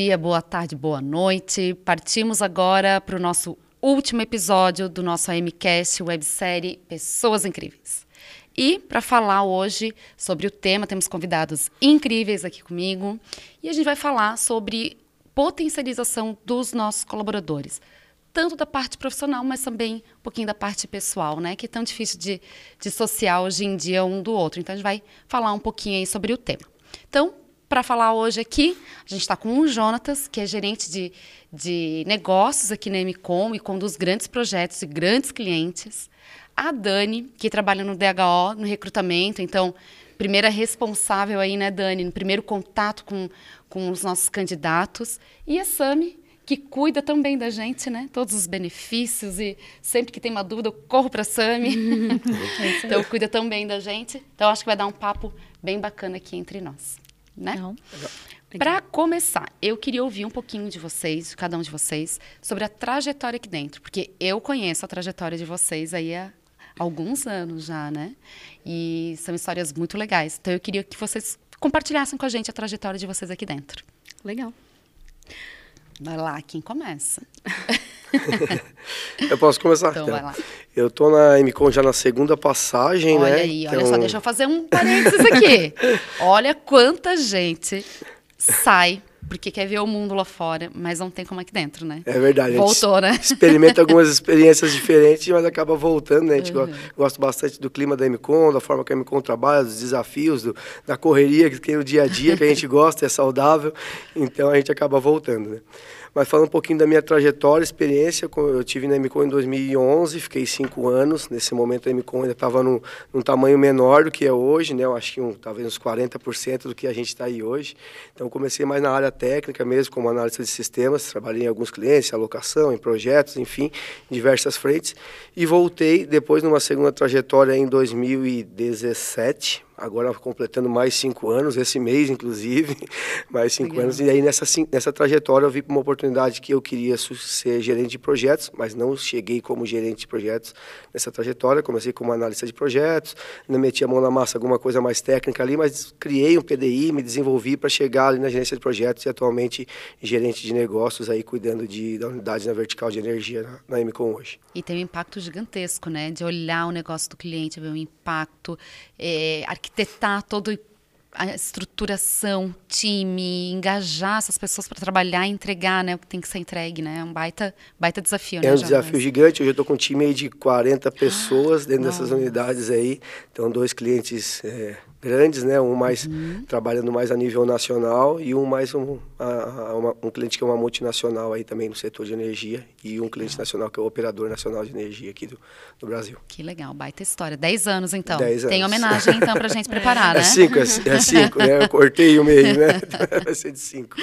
dia, boa tarde, boa noite. Partimos agora para o nosso último episódio do nosso AMCast websérie Pessoas Incríveis. E para falar hoje sobre o tema, temos convidados incríveis aqui comigo e a gente vai falar sobre potencialização dos nossos colaboradores tanto da parte profissional, mas também um pouquinho da parte pessoal, né? Que é tão difícil de dissociar hoje em dia um do outro. Então, a gente vai falar um pouquinho aí sobre o tema. Então, para falar hoje aqui, a gente está com o Jonatas, que é gerente de, de negócios aqui na MCOM e conduz grandes projetos e grandes clientes. A Dani, que trabalha no DHO, no recrutamento, então, primeira responsável aí, né, Dani, no primeiro contato com, com os nossos candidatos. E a Sami, que cuida também da gente, né? Todos os benefícios e sempre que tem uma dúvida eu corro para a Sami. então cuida também da gente. Então acho que vai dar um papo bem bacana aqui entre nós, né? Para começar, eu queria ouvir um pouquinho de vocês, de cada um de vocês, sobre a trajetória aqui dentro, porque eu conheço a trajetória de vocês aí há alguns anos já, né? E são histórias muito legais. Então eu queria que vocês compartilhassem com a gente a trajetória de vocês aqui dentro. Legal. Vai lá, quem começa? eu posso começar? Então, vai lá. Eu tô na MCOM já na segunda passagem, olha né? Olha aí, olha só, deixa eu fazer um parênteses aqui. olha quanta gente sai porque quer ver o mundo lá fora, mas não tem como aqui dentro, né? É verdade. Voltou, né? Experimenta algumas experiências diferentes, mas acaba voltando, né? A gente uhum. gosta bastante do clima da MCOM, da forma que a MCOM trabalha, dos desafios, do, da correria que tem no dia a dia, que a gente gosta, é saudável, então a gente acaba voltando, né? Mas falando um pouquinho da minha trajetória, experiência, eu tive na MCOM em 2011, fiquei cinco anos. Nesse momento a MCOM ainda estava num, num, tamanho menor do que é hoje, né? Eu acho que um, talvez uns 40% do que a gente está aí hoje. Então comecei mais na área técnica mesmo, como analista de sistemas. Trabalhei em alguns clientes, alocação, em projetos, enfim, em diversas frentes. E voltei depois numa segunda trajetória em 2017, agora completando mais cinco anos, esse mês, inclusive, mais cinco Legal. anos. E aí, nessa, nessa trajetória, eu vi uma oportunidade que eu queria ser gerente de projetos, mas não cheguei como gerente de projetos nessa trajetória. Comecei como analista de projetos, não meti a mão na massa, alguma coisa mais técnica ali, mas criei um PDI, me desenvolvi para chegar ali na gerência de projetos e atualmente gerente de negócios, aí cuidando de, da unidade na vertical de energia na, na MCOM hoje. E tem um impacto gigantesco, né? De olhar o negócio do cliente, ver o impacto, é, arquitetar todo a estruturação, time, engajar essas pessoas para trabalhar e entregar, né? O que tem que ser entregue, né? É um baita, baita desafio, né? É um desafio gigante. Hoje eu estou com um time aí de 40 pessoas dentro dessas unidades aí. Então, dois clientes é, grandes, né? Um mais uhum. trabalhando mais a nível nacional e um mais um, a, a, uma, um cliente que é uma multinacional aí também no setor de energia e um cliente nacional que é o operador nacional de energia aqui do, do Brasil. Que legal, baita história. Dez anos então. Dez anos. Tem homenagem então para a gente preparar, é né? Cinco, é, é cinco, né? Eu cortei o meio, né? Vai ser de cinco.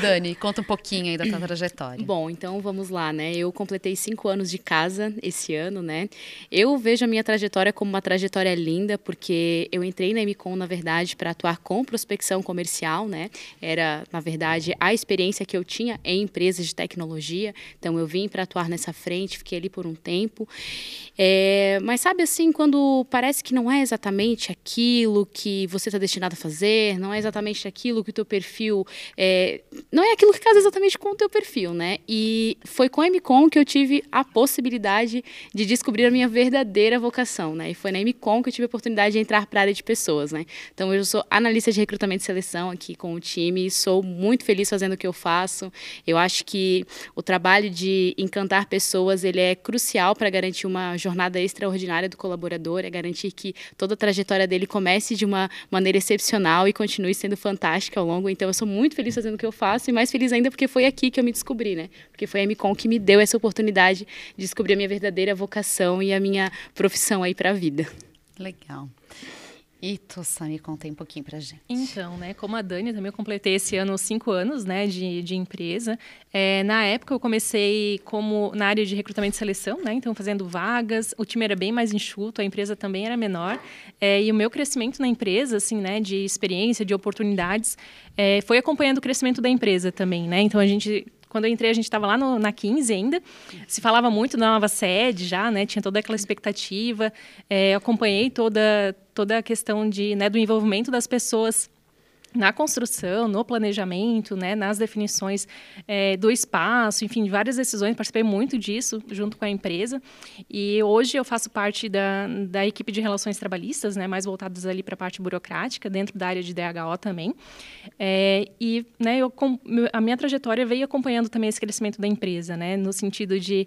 Dani, conta um pouquinho aí da tua trajetória. Bom, então vamos lá, né? Eu completei cinco anos de casa esse ano, né? Eu vejo a minha trajetória como uma trajetória linda porque eu entrei na Emicom, na verdade, para atuar com prospecção comercial, né? Era, na verdade, a experiência que eu tinha em empresas de tecnologia. Então, eu vim para atuar nessa frente, fiquei ali por um tempo. É, mas sabe assim, quando parece que não é exatamente aquilo que você está destinado a fazer, não é exatamente aquilo que o teu perfil. É, não é aquilo que casa exatamente com o teu perfil, né? E foi com a MCOM que eu tive a possibilidade de descobrir a minha verdadeira vocação, né? E foi na MCOM que eu tive a oportunidade de entrar para a área de pessoas, né? Então, eu sou analista de recrutamento e seleção aqui com o time, sou muito feliz fazendo o que eu faço. Eu acho que o trabalho de encantar pessoas, ele é crucial para garantir uma jornada extraordinária do colaborador, é garantir que toda a trajetória dele comece de uma maneira excepcional e continue sendo fantástica ao longo. Então, eu sou muito feliz fazendo o que eu faço e mais feliz ainda porque foi aqui que eu me descobri, né? Porque foi a MCOM que me deu essa oportunidade de descobrir a minha verdadeira vocação e a minha profissão aí para a vida. Legal. E tu, Sami, contei um pouquinho pra gente. Então, né, como a Dani, também eu completei esse ano cinco anos, né, de, de empresa. É, na época eu comecei como na área de recrutamento e seleção, né, então fazendo vagas. O time era bem mais enxuto, a empresa também era menor. É, e o meu crescimento na empresa, assim, né, de experiência, de oportunidades, é, foi acompanhando o crescimento da empresa também, né. Então a gente quando eu entrei, a gente estava lá no, na 15 ainda. Se falava muito da nova sede já, né? Tinha toda aquela expectativa. É, acompanhei toda, toda a questão de, né, do envolvimento das pessoas na construção, no planejamento, né, nas definições é, do espaço, enfim, várias decisões, participei muito disso junto com a empresa. E hoje eu faço parte da, da equipe de relações trabalhistas, né, mais voltadas ali para a parte burocrática, dentro da área de DHO também. É, e né, eu, a minha trajetória veio acompanhando também esse crescimento da empresa, né, no sentido de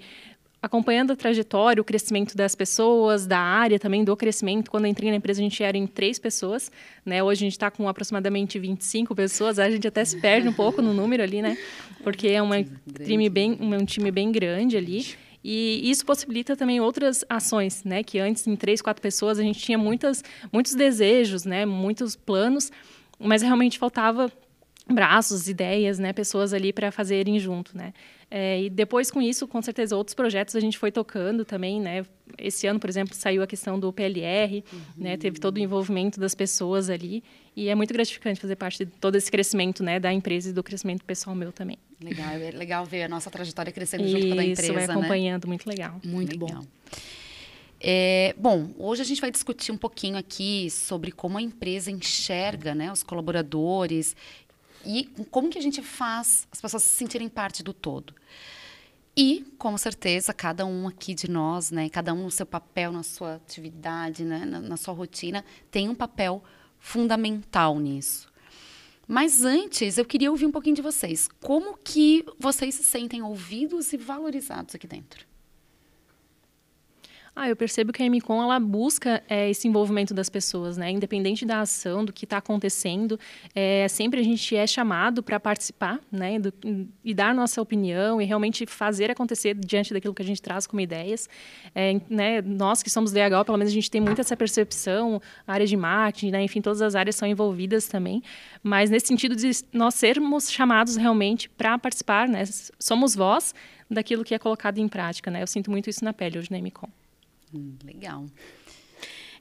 acompanhando a trajetória, o crescimento das pessoas, da área também, do crescimento. Quando eu entrei na empresa, a gente era em três pessoas, né? Hoje a gente está com aproximadamente 25 pessoas, a gente até se perde um pouco no número ali, né? Porque é uma time bem, um time bem grande ali. E isso possibilita também outras ações, né? Que antes, em três, quatro pessoas, a gente tinha muitas, muitos desejos, né? Muitos planos, mas realmente faltava braços, ideias, né? Pessoas ali para fazerem junto, né? É, e depois, com isso, com certeza, outros projetos a gente foi tocando também, né? Esse ano, por exemplo, saiu a questão do PLR, uhum. né? Teve todo o envolvimento das pessoas ali. E é muito gratificante fazer parte de todo esse crescimento, né? Da empresa e do crescimento pessoal meu também. Legal, é legal ver a nossa trajetória crescendo junto com a da empresa, Isso, vai né? acompanhando, né? muito legal. Muito legal. bom. É, bom, hoje a gente vai discutir um pouquinho aqui sobre como a empresa enxerga né, os colaboradores e como que a gente faz as pessoas se sentirem parte do todo. E, com certeza, cada um aqui de nós, né, cada um no seu papel, na sua atividade, né, na, na sua rotina, tem um papel fundamental nisso. Mas antes, eu queria ouvir um pouquinho de vocês. Como que vocês se sentem ouvidos e valorizados aqui dentro? Ah, eu percebo que a MCOM ela busca é, esse envolvimento das pessoas, né? Independente da ação, do que está acontecendo, é, sempre a gente é chamado para participar, né? Do, e dar nossa opinião e realmente fazer acontecer diante daquilo que a gente traz como ideias. É, né? Nós que somos DHO, pelo menos a gente tem muito essa percepção, a área de marketing, né? enfim, todas as áreas são envolvidas também. Mas nesse sentido de nós sermos chamados realmente para participar, né? Somos voz daquilo que é colocado em prática, né? Eu sinto muito isso na pele hoje na MCOM. Hum, legal.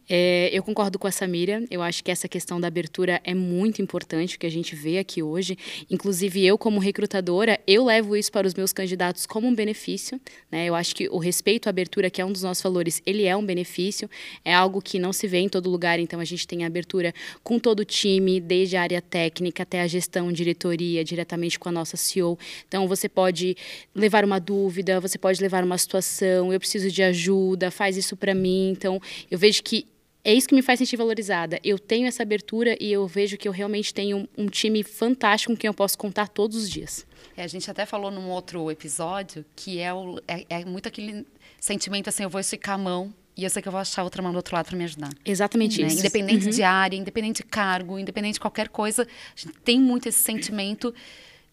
É, eu concordo com a Samira. Eu acho que essa questão da abertura é muito importante, o que a gente vê aqui hoje. Inclusive, eu, como recrutadora, eu levo isso para os meus candidatos como um benefício. Né? Eu acho que o respeito à abertura, que é um dos nossos valores, ele é um benefício. É algo que não se vê em todo lugar. Então, a gente tem a abertura com todo o time, desde a área técnica até a gestão, diretoria, diretamente com a nossa CEO. Então, você pode levar uma dúvida, você pode levar uma situação, eu preciso de ajuda, faz isso para mim. Então, eu vejo que é isso que me faz sentir valorizada. Eu tenho essa abertura e eu vejo que eu realmente tenho um, um time fantástico com quem eu posso contar todos os dias. É, a gente até falou num outro episódio que é, o, é, é muito aquele sentimento assim, eu vou esticar a mão e eu sei que eu vou achar outra mão do outro lado para me ajudar. Exatamente né? isso. Independente uhum. de área, independente de cargo, independente de qualquer coisa, a gente tem muito esse sentimento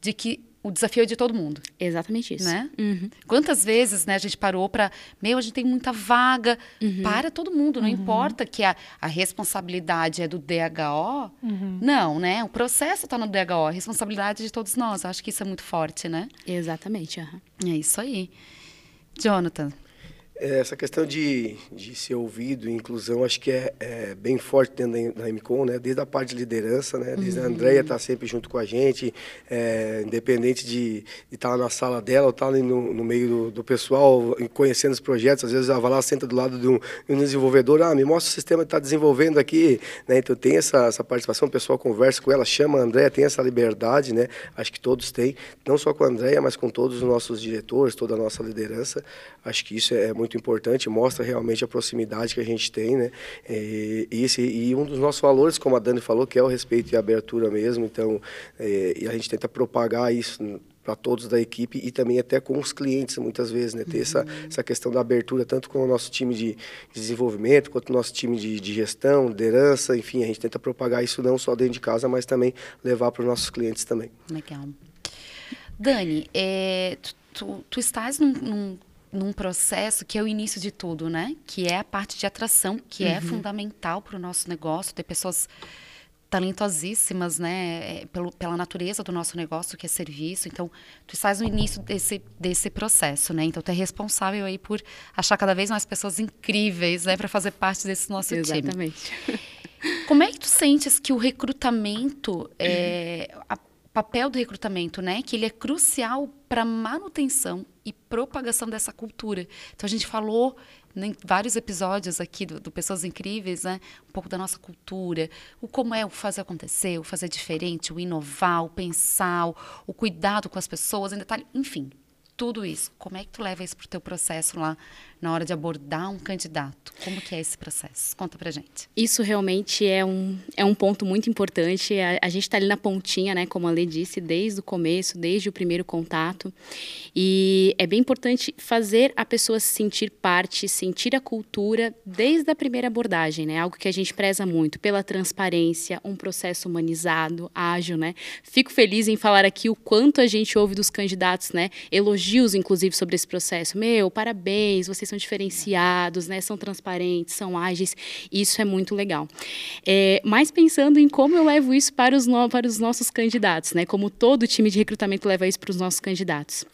de que o desafio é de todo mundo. Exatamente isso. Né? Uhum. Quantas vezes né, a gente parou para, meu, a gente tem muita vaga, uhum. para todo mundo, não uhum. importa que a, a responsabilidade é do DHO, uhum. não, né? O processo está no DHO, a responsabilidade é de todos nós. Eu acho que isso é muito forte, né? Exatamente. É isso aí. Jonathan, essa questão de, de ser ouvido e inclusão, acho que é, é bem forte dentro da, da MCOM, né? Desde a parte de liderança, né? Desde uhum. a Andrea estar tá sempre junto com a gente, é, independente de, de estar tá na sala dela ou estar tá no, no meio do, do, pessoal, conhecendo os projetos. Às vezes ela vai lá, senta do lado de um, de um desenvolvedor, ah, me mostra o sistema que está desenvolvendo aqui, né? Então tem essa, essa participação, o pessoal conversa com ela, chama a Andrea, tem essa liberdade, né? Acho que todos têm, não só com a Andrea, mas com todos os nossos diretores, toda a nossa liderança. Acho que isso é muito muito importante, mostra realmente a proximidade que a gente tem, né? E, esse, e um dos nossos valores, como a Dani falou, que é o respeito e a abertura mesmo, então, é, e a gente tenta propagar isso para todos da equipe e também até com os clientes muitas vezes, né? Ter uhum. essa, essa questão da abertura tanto com o nosso time de desenvolvimento quanto o nosso time de, de gestão, liderança, enfim, a gente tenta propagar isso não só dentro de casa, mas também levar para os nossos clientes também. Legal. Dani, é, tu, tu, tu estás num, num num processo que é o início de tudo, né? Que é a parte de atração, que é uhum. é fundamental para o nosso negócio, ter pessoas talentosíssimas, né? É, pelo, pela natureza do nosso negócio, que é serviço. Então, tu estás no início desse, desse processo, né? Então, tu é responsável aí por achar cada vez mais pessoas incríveis, né? Para fazer parte desse nosso Exatamente. time. Exatamente. Como é que tu sentes que o recrutamento, é, o papel do recrutamento, né? Que ele é crucial para manutenção e propagação dessa cultura. Então a gente falou em vários episódios aqui do, do, Pessoas Incríveis, né? Um pouco da nossa cultura, o como é o fazer acontecer, o fazer diferente, o inovar, o pensar, o, o cuidado com as pessoas, em detalhe, enfim, tudo isso. Como é que tu leva isso para o teu processo lá na hora de abordar um candidato? Como que é esse processo? Conta pra gente. Isso realmente é um, é um ponto muito importante. A, a gente está ali na pontinha, né, como a Lê disse, desde o começo, desde o primeiro contato. E é bem importante fazer a pessoa se sentir parte, sentir a cultura desde a primeira abordagem, né? Algo que a gente preza muito, pela transparência, um processo humanizado, ágil, né? Fico feliz em falar aqui o quanto a gente ouve dos candidatos, né? Elogios, inclusive, sobre esse processo. Meu, parabéns, vocês são diferenciados, né? São transparentes, são ágeis. Isso é muito legal. É, mas pensando em como eu levo isso para os, no, para os nossos candidatos, né? Como todo time de recrutamento leva isso para os nossos candidatos.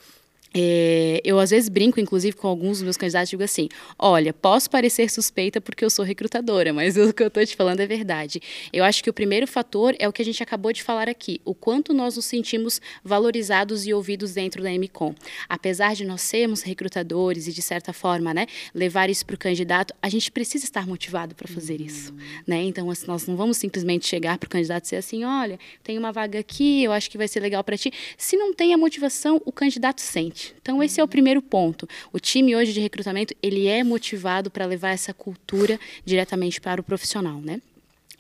É, eu às vezes brinco, inclusive, com alguns dos meus candidatos, digo assim: olha, posso parecer suspeita porque eu sou recrutadora, mas o que eu estou te falando é verdade. Eu acho que o primeiro fator é o que a gente acabou de falar aqui: o quanto nós nos sentimos valorizados e ouvidos dentro da MCOM. Apesar de nós sermos recrutadores e, de certa forma, né, levar isso para o candidato, a gente precisa estar motivado para fazer isso. Né? Então, assim, nós não vamos simplesmente chegar para o candidato e dizer assim: olha, tem uma vaga aqui, eu acho que vai ser legal para ti. Se não tem a motivação, o candidato sente. Então esse é o primeiro ponto. O time hoje de recrutamento, ele é motivado para levar essa cultura diretamente para o profissional, né?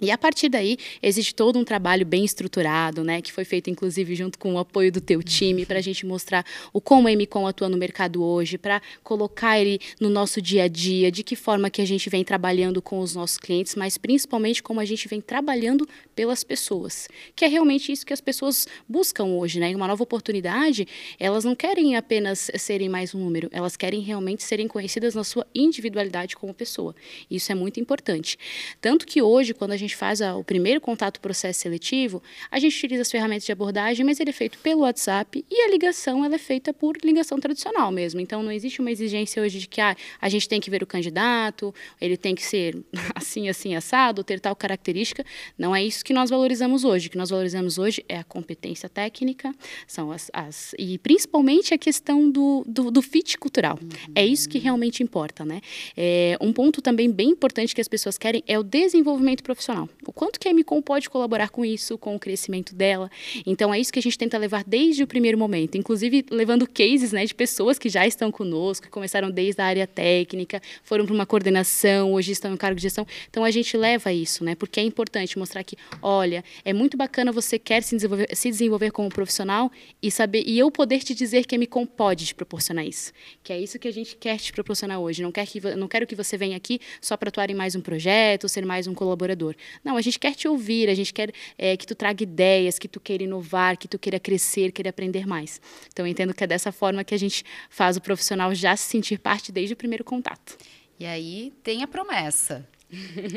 E a partir daí, existe todo um trabalho bem estruturado, né, que foi feito inclusive junto com o apoio do teu time, para a gente mostrar o como a MCOM atua no mercado hoje, para colocar ele no nosso dia a dia, de que forma que a gente vem trabalhando com os nossos clientes, mas principalmente como a gente vem trabalhando pelas pessoas, que é realmente isso que as pessoas buscam hoje, né, uma nova oportunidade, elas não querem apenas serem mais um número, elas querem realmente serem conhecidas na sua individualidade como pessoa. Isso é muito importante. Tanto que hoje, quando a gente gente faz o primeiro contato processo seletivo, a gente utiliza as ferramentas de abordagem, mas ele é feito pelo WhatsApp e a ligação ela é feita por ligação tradicional mesmo. Então não existe uma exigência hoje de que ah, a gente tem que ver o candidato, ele tem que ser assim, assim, assado, ter tal característica. Não é isso que nós valorizamos hoje. O que nós valorizamos hoje é a competência técnica, são as, as e principalmente a questão do, do, do fit cultural. Uhum. É isso que realmente importa, né? É, um ponto também bem importante que as pessoas querem é o desenvolvimento profissional O quanto que a MCOM pode colaborar com isso, com o crescimento dela. Então, é isso que a gente tenta levar desde o primeiro momento, inclusive levando cases né, de pessoas que já estão conosco, que começaram desde a área técnica, foram para uma coordenação, hoje estão em cargo de gestão. Então, a gente leva isso, né, porque é importante mostrar que, olha, é muito bacana você quer se desenvolver, se desenvolver como profissional e saber e eu poder te dizer que a MCOM pode te proporcionar isso. Que é isso que a gente quer te proporcionar hoje. Não, quer que, não quero que você venha aqui só para atuar em mais um projeto, ser mais um colaborador. Não, a gente quer te ouvir, a gente quer é, que tu traga ideias, que tu queira inovar, que tu queira crescer, queira aprender mais. Então, eu entendo que é dessa forma que a gente faz o profissional já se sentir parte desde o primeiro contato. E aí tem a promessa.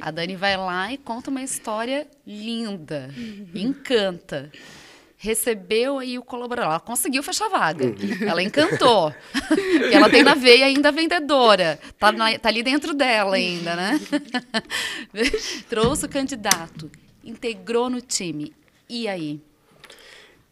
A Dani vai lá e conta uma história linda, encanta recebeu aí o colaborador. Ela conseguiu fechar a vaga. Uhum. Ela encantou. ela tem na veia ainda vendedora. Tá, na, tá ali dentro dela ainda, né? Trouxe o candidato, integrou no time. E aí?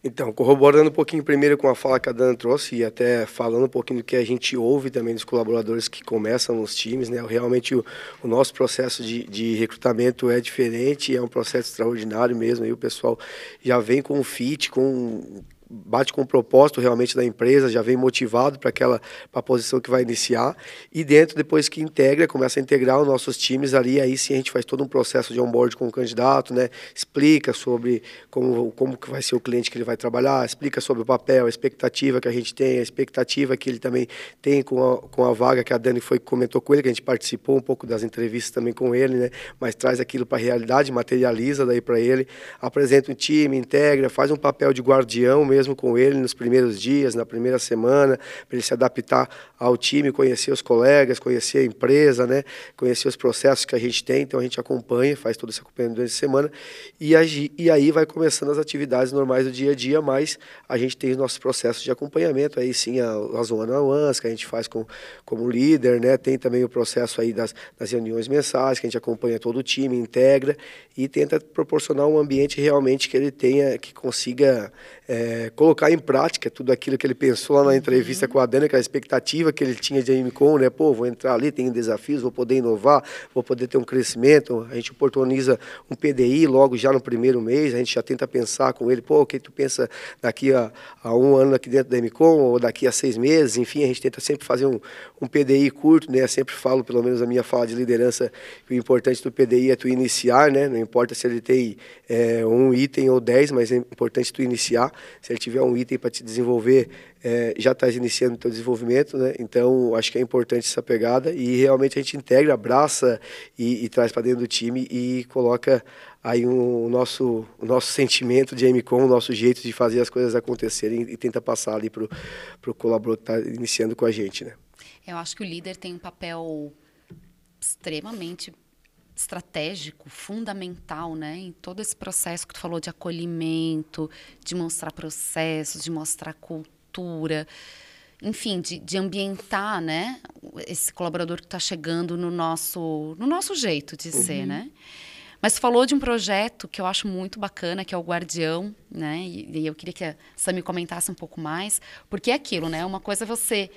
Então, corroborando um pouquinho primeiro com a fala que a Dana trouxe e até falando um pouquinho do que a gente ouve também dos colaboradores que começam nos times, né? Realmente o, o nosso processo de, de, recrutamento é diferente, é um processo extraordinário mesmo. E o pessoal já vem com um fit, com bate com o propósito realmente da empresa, já vem motivado para aquela pra posição que vai iniciar e dentro depois que integra, começa a integrar os nossos times ali, aí sim a gente faz todo um processo de onboard com o candidato, né? Explica sobre como como que vai ser o cliente que ele vai trabalhar, explica sobre o papel, a expectativa que a gente tem, a expectativa que ele também tem com a, com a vaga que a Dani foi comentou com ele, que a gente participou um pouco das entrevistas também com ele, né? Mas traz aquilo para a realidade, materializa daí para ele, apresenta um time, integra, faz um papel de guardião mesmo mesmo com ele nos primeiros dias, na primeira semana, para ele se adaptar ao time, conhecer os colegas, conhecer a empresa, né? conhecer os processos que a gente tem. Então a gente acompanha, faz todo esse acompanhamento durante a semana e, e aí vai começando as atividades normais do dia a dia, mas a gente tem os nossos processos de acompanhamento, aí sim as one-on-ones que a gente faz com, como líder, né? tem também o processo aí das, das reuniões mensais, que a gente acompanha todo o time, integra e tenta proporcionar um ambiente realmente que ele tenha, que consiga é, é, colocar em prática tudo aquilo que ele pensou lá na entrevista uhum. com a Dani, aquela expectativa que ele tinha de MCOM, né? Pô, vou entrar ali, tenho desafios, vou poder inovar, vou poder ter um crescimento. A gente oportuniza um PDI logo já no primeiro mês, a gente já tenta pensar com ele, pô, o que tu pensa daqui a, a um ano aqui dentro da MCOM, ou daqui a seis meses, enfim, a gente tenta sempre fazer um, um PDI curto, né? Eu sempre falo, pelo menos a minha fala de liderança, que o importante do PDI é tu iniciar, né? Não importa se ele tem é, um item ou dez, mas é importante tu iniciar. Se ele tiver um item para te desenvolver, é, já está iniciando o teu desenvolvimento, né? Então, acho que é importante essa pegada e realmente a gente integra, abraça e, e traz para dentro do time e coloca aí um, o nosso, o nosso sentimento de MCOM, o nosso jeito de fazer as coisas acontecerem e, e tenta passar ali para o colaborador que está iniciando com a gente, né? Eu acho que o líder tem um papel extremamente estratégico, fundamental, né, em todo esse processo que tu falou de acolhimento, de mostrar processos, de mostrar cultura, enfim, de, de ambientar, né, esse colaborador que está chegando no nosso, no nosso jeito de uhum. ser, né. Mas falou de um projeto que eu acho muito bacana, que é o Guardião, né, e, e eu queria que a Sami comentasse um pouco mais, porque é aquilo, né, uma coisa é você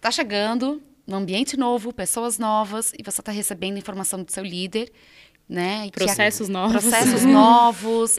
tá chegando, num ambiente novo, pessoas novas, e você está recebendo informação do seu líder, né? Processos a, novos. Processos novos.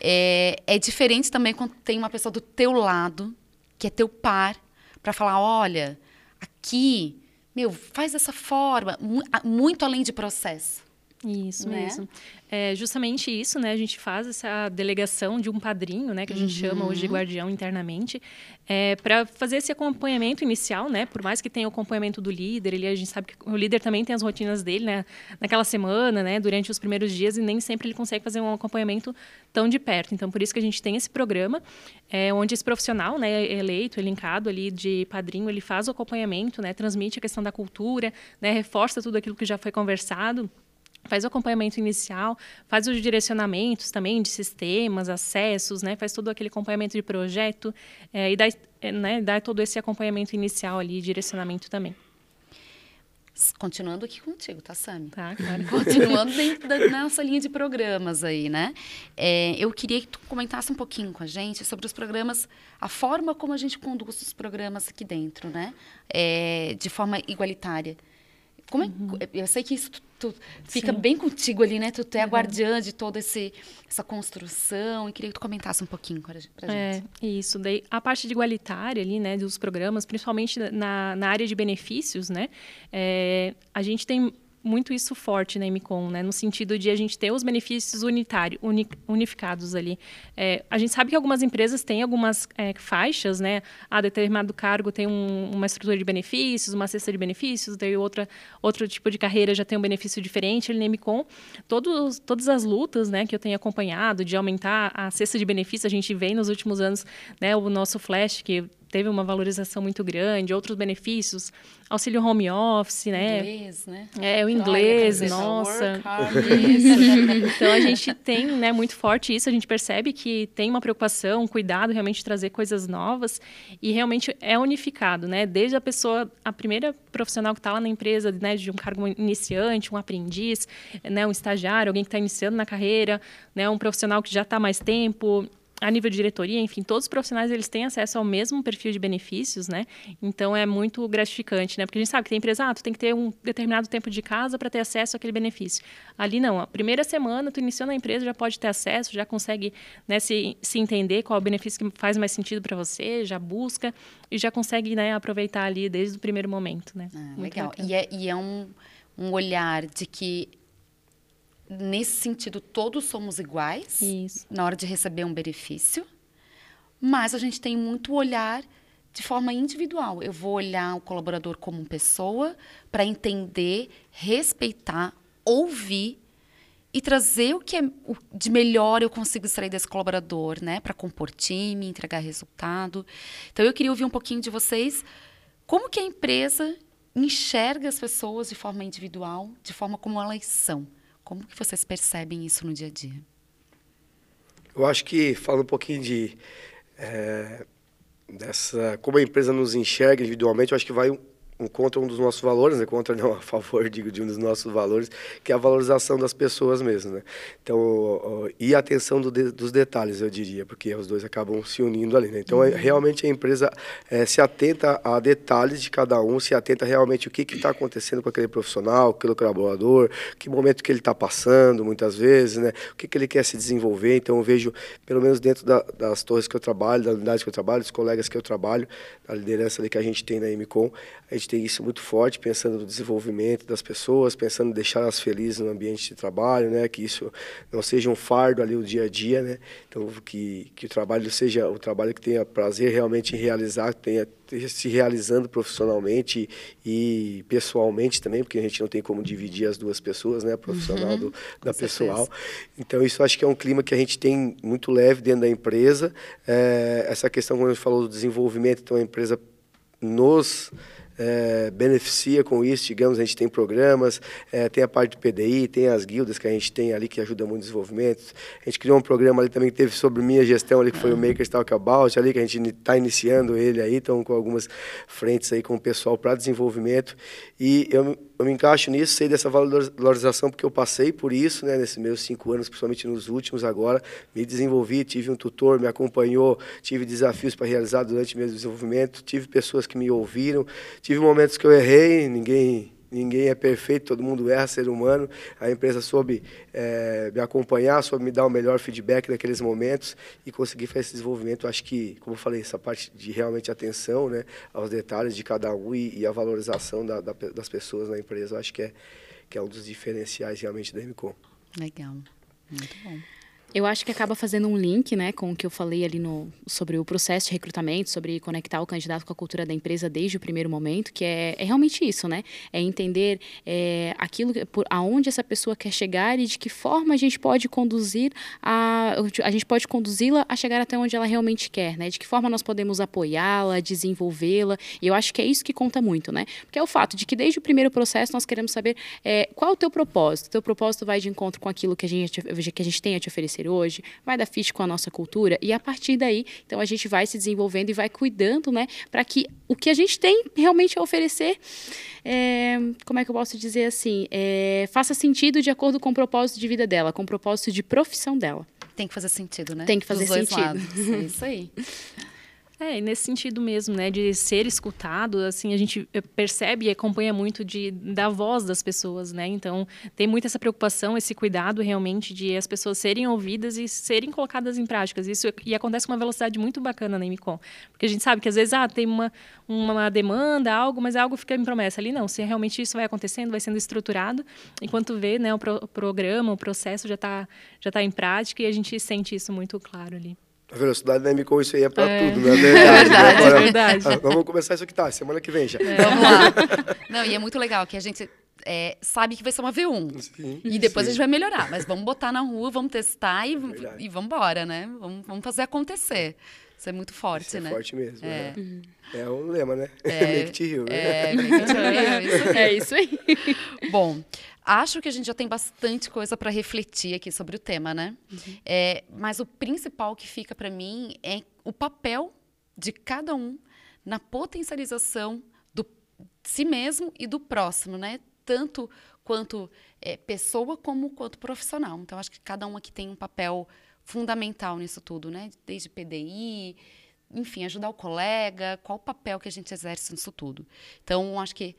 É, é diferente também quando tem uma pessoa do teu lado, que é teu par, para falar, olha, aqui, meu, faz dessa forma, muito além de processo. Isso né? mesmo. É justamente isso, né? A gente faz essa delegação de um padrinho, né? Que a gente uhum. chama hoje de guardião internamente, é, para fazer esse acompanhamento inicial, né? Por mais que tenha o acompanhamento do líder, ele, a gente sabe que o líder também tem as rotinas dele, né? Naquela semana, né? Durante os primeiros dias e nem sempre ele consegue fazer um acompanhamento tão de perto. Então, por isso que a gente tem esse programa, é, onde esse profissional, né? Eleito, elencado ali de padrinho, ele faz o acompanhamento, né? Transmite a questão da cultura, né? Reforça tudo aquilo que já foi conversado faz o acompanhamento inicial, faz os direcionamentos também de sistemas, acessos, né? faz todo aquele acompanhamento de projeto é, e dá, é, né, dá todo esse acompanhamento inicial ali, direcionamento também. Continuando aqui contigo, tá, Sami? Tá, claro. Continuando dentro da nossa linha de programas aí, né? É, eu queria que tu comentasse um pouquinho com a gente sobre os programas, a forma como a gente conduz os programas aqui dentro, né? É, de forma igualitária. Como é, uhum. Eu sei que isso tu, tu fica Sim. bem contigo ali, né? Tu, tu é a uhum. guardiã de toda esse, essa construção. E queria que tu comentasse um pouquinho pra, pra é, gente. É, isso. Daí, a parte de igualitária ali, né? Dos programas, principalmente na, na área de benefícios, né? É, a gente tem muito isso forte na MCOM, né? No sentido de a gente ter os benefícios unitários, uni, unificados ali. É, a gente sabe que algumas empresas têm algumas é, faixas, né? A determinado cargo tem um, uma estrutura de benefícios, uma cesta de benefícios, daí outra, outro tipo de carreira já tem um benefício diferente. Ali na MCOM, todos, todas as lutas, né, que eu tenho acompanhado de aumentar a cesta de benefícios, a gente vem nos últimos anos, né, o nosso flash que teve uma valorização muito grande, outros benefícios, auxílio home office, né? Inglês, né? É, o inglês, Olha, nossa. então a gente tem, né, muito forte isso, a gente percebe que tem uma preocupação, um cuidado realmente de trazer coisas novas e realmente é unificado, né? Desde a pessoa, a primeira profissional que está lá na empresa, né, de um cargo iniciante, um aprendiz, né, um estagiário, alguém que está iniciando na carreira, né, um profissional que já está mais tempo, a nível de diretoria, enfim, todos os profissionais eles têm acesso ao mesmo perfil de benefícios, né? Então é muito gratificante, né? Porque a gente sabe que tem empresa, ah, tu tem que ter um determinado tempo de casa para ter acesso àquele benefício. Ali não, a primeira semana tu iniciou na empresa já pode ter acesso, já consegue né, se, se entender qual é o benefício que faz mais sentido para você, já busca e já consegue né, aproveitar ali desde o primeiro momento, né? Ah, legal. E é, e é um, um olhar de que nesse sentido, todos somos iguais Isso. na hora de receber um benefício, mas a gente tem muito olhar de forma individual. Eu vou olhar o colaborador como pessoa para entender, respeitar, ouvir e trazer o que é de melhor eu consigo extrair desse colaborador, né, para compor time, entregar resultado. Então eu queria ouvir um pouquinho de vocês como que a empresa enxerga as pessoas de forma individual, de forma como elas são. Como que vocês percebem isso no dia a dia? Eu acho que, falando um pouquinho de... É, dessa como a empresa nos enxerga individualmente, eu acho que vai contra um dos nossos valores, né? contra não, a favor, digo, de um dos nossos valores, que é a valorização das pessoas mesmo, né? Então, e a atenção do de, dos detalhes, eu diria, porque os dois acabam se unindo ali, né? Então, uhum. realmente a empresa é, se atenta a detalhes de cada um, se atenta realmente o que está acontecendo com aquele profissional, aquele colaborador, que momento que ele está passando, muitas vezes, né? O que, que ele quer se desenvolver. Então, eu vejo, pelo menos dentro da, das torres que eu trabalho, da unidade que eu trabalho, dos colegas que eu trabalho, da liderança ali que a gente tem na MCOM, a gente tem isso muito forte, pensando no desenvolvimento das pessoas, pensando em deixá-las felizes no ambiente de trabalho, né? Que isso não seja um fardo ali o dia a dia, né? Então, que, que o trabalho seja o trabalho que tenha prazer realmente em realizar, que tenha se realizando profissionalmente e pessoalmente também, porque a gente não tem como dividir as duas pessoas, né, profissional uhum, do, da pessoal. Então isso acho que é um clima que a gente tem muito leve dentro da empresa. É, essa questão quando a gente falou do desenvolvimento, então a empresa nos é, beneficia com isso, digamos, a gente tem programas, é, tem a parte do PDI, tem as guildas que a gente tem ali que ajudam muito o desenvolvimento. A gente criou um programa ali também que teve sobre minha gestão ali, que foi o Makers Talk About, ali que a gente está iniciando ele aí, estão com algumas frentes aí com o pessoal para desenvolvimento. E eu eu me encaixo nisso, sei dessa valorização porque eu passei por isso, né, nesses meus cinco anos, principalmente nos últimos agora, me desenvolvi, tive um tutor, me acompanhou, tive desafios para realizar durante meu desenvolvimento, tive pessoas que me ouviram, tive momentos que eu errei, ninguém ninguém é perfeito, todo mundo erra, ser humano. A empresa soube é, me acompanhar, soube me dar o melhor feedback naqueles momentos e conseguir fazer esse desenvolvimento. Acho que, como eu falei, essa parte de realmente atenção né, aos detalhes de cada um e, e a valorização da, da, das pessoas na empresa, acho que é, que é um dos diferenciais realmente da MCOM. Legal, muito bom. Eu acho que acaba fazendo um link, né, com o que eu falei ali no, sobre o processo de recrutamento, sobre conectar o candidato com a cultura da empresa desde o primeiro momento, que é, é realmente isso, né? É entender é, aquilo, por aonde essa pessoa quer chegar e de que forma a gente pode conduzir a, a gente pode conduzi-la a chegar até onde ela realmente quer, né? De que forma nós podemos apoiá-la, desenvolvê-la. E eu acho que é isso que conta muito, né? Porque é o fato de que desde o primeiro processo nós queremos saber é, qual o teu propósito. O teu propósito vai de encontro com aquilo que a gente, que a gente tem a te oferecer hoje, vai dar fit com a nossa cultura e a partir daí, então a gente vai se desenvolvendo e vai cuidando, né, para que o que a gente tem realmente a oferecer, é, como é que eu posso dizer assim, é, faça sentido de acordo com o propósito de vida dela, com o propósito de profissão dela. Tem que fazer sentido, né? Tem que fazer sentido. É isso aí. É, nesse sentido mesmo, né, de ser escutado, assim, a gente eh, percebe e acompanha muito de, da voz das pessoas, né, então tem muito essa preocupação, esse cuidado realmente de as pessoas serem ouvidas e serem colocadas em práticas, isso e acontece com uma velocidade muito bacana na MCOM, porque a gente sabe que às vezes, ah, tem uma, uma demanda, algo, mas algo fica em promessa ali, não, se realmente isso vai acontecendo, vai sendo estruturado, enquanto vê, né, o, pro, o programa, o processo já está já tá em prática e a gente sente isso muito claro ali. A velocidade da MCO, isso aí é para é. tudo, não é verdade? É verdade, Agora, é verdade. Ah, vamos começar isso aqui, tá? Semana que vem já. É. Vamos lá. Não, e é muito legal que a gente é, sabe que vai ser uma V1. Sim, e depois sim. a gente vai melhorar. Mas vamos botar na rua, vamos testar e, e vamos embora, né? Vamos, vamos fazer acontecer. Isso é muito forte, isso é né? É forte mesmo. É, é. é um lema, né? É, make it real, né? É, make it real. É isso aí. Bom, Acho que a gente já tem bastante coisa para refletir aqui sobre o tema, né? Uhum. É, mas o principal que fica para mim é o papel de cada um na potencialização do si mesmo e do próximo, né? Tanto quanto é, pessoa como quanto profissional. Então acho que cada um aqui tem um papel fundamental nisso tudo, né? Desde PDI, enfim, ajudar o colega, qual o papel que a gente exerce nisso tudo. Então acho que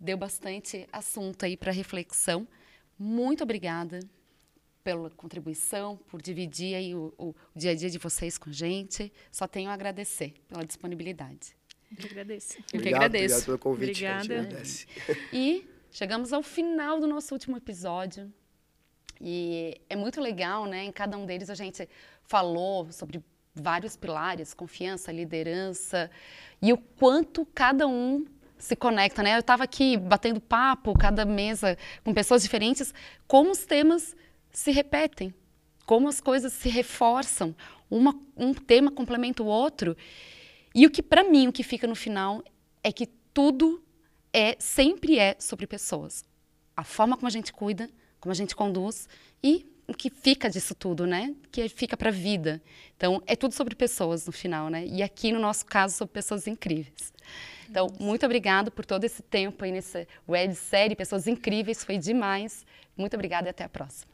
deu bastante assunto aí para reflexão. Muito obrigada pela contribuição, por dividir aí o, o, o, dia a dia de vocês com a gente. Só tenho a agradecer pela disponibilidade. Eu agradeço. Eu obrigado, que agradeço. Obrigado pelo convite. Obrigada. E chegamos ao final do nosso último episódio. E é muito legal, né? Em cada um deles a gente falou sobre vários pilares, confiança, liderança, e o quanto cada um se conecta, né? Eu estava aqui batendo papo, cada mesa com pessoas diferentes, como os temas se repetem, como as coisas se reforçam, uma, um tema complementa o outro. E o que para mim o que fica no final é que tudo é sempre é sobre pessoas. A forma como a gente cuida, como a gente conduz e o que fica disso tudo, né? Que fica para a vida. Então, é tudo sobre pessoas no final, né? E aqui, no nosso caso, sobre pessoas incríveis. Então, muito obrigado por todo esse tempo aí nessa websérie, pessoas incríveis, foi demais. Muito obrigada e até a próxima.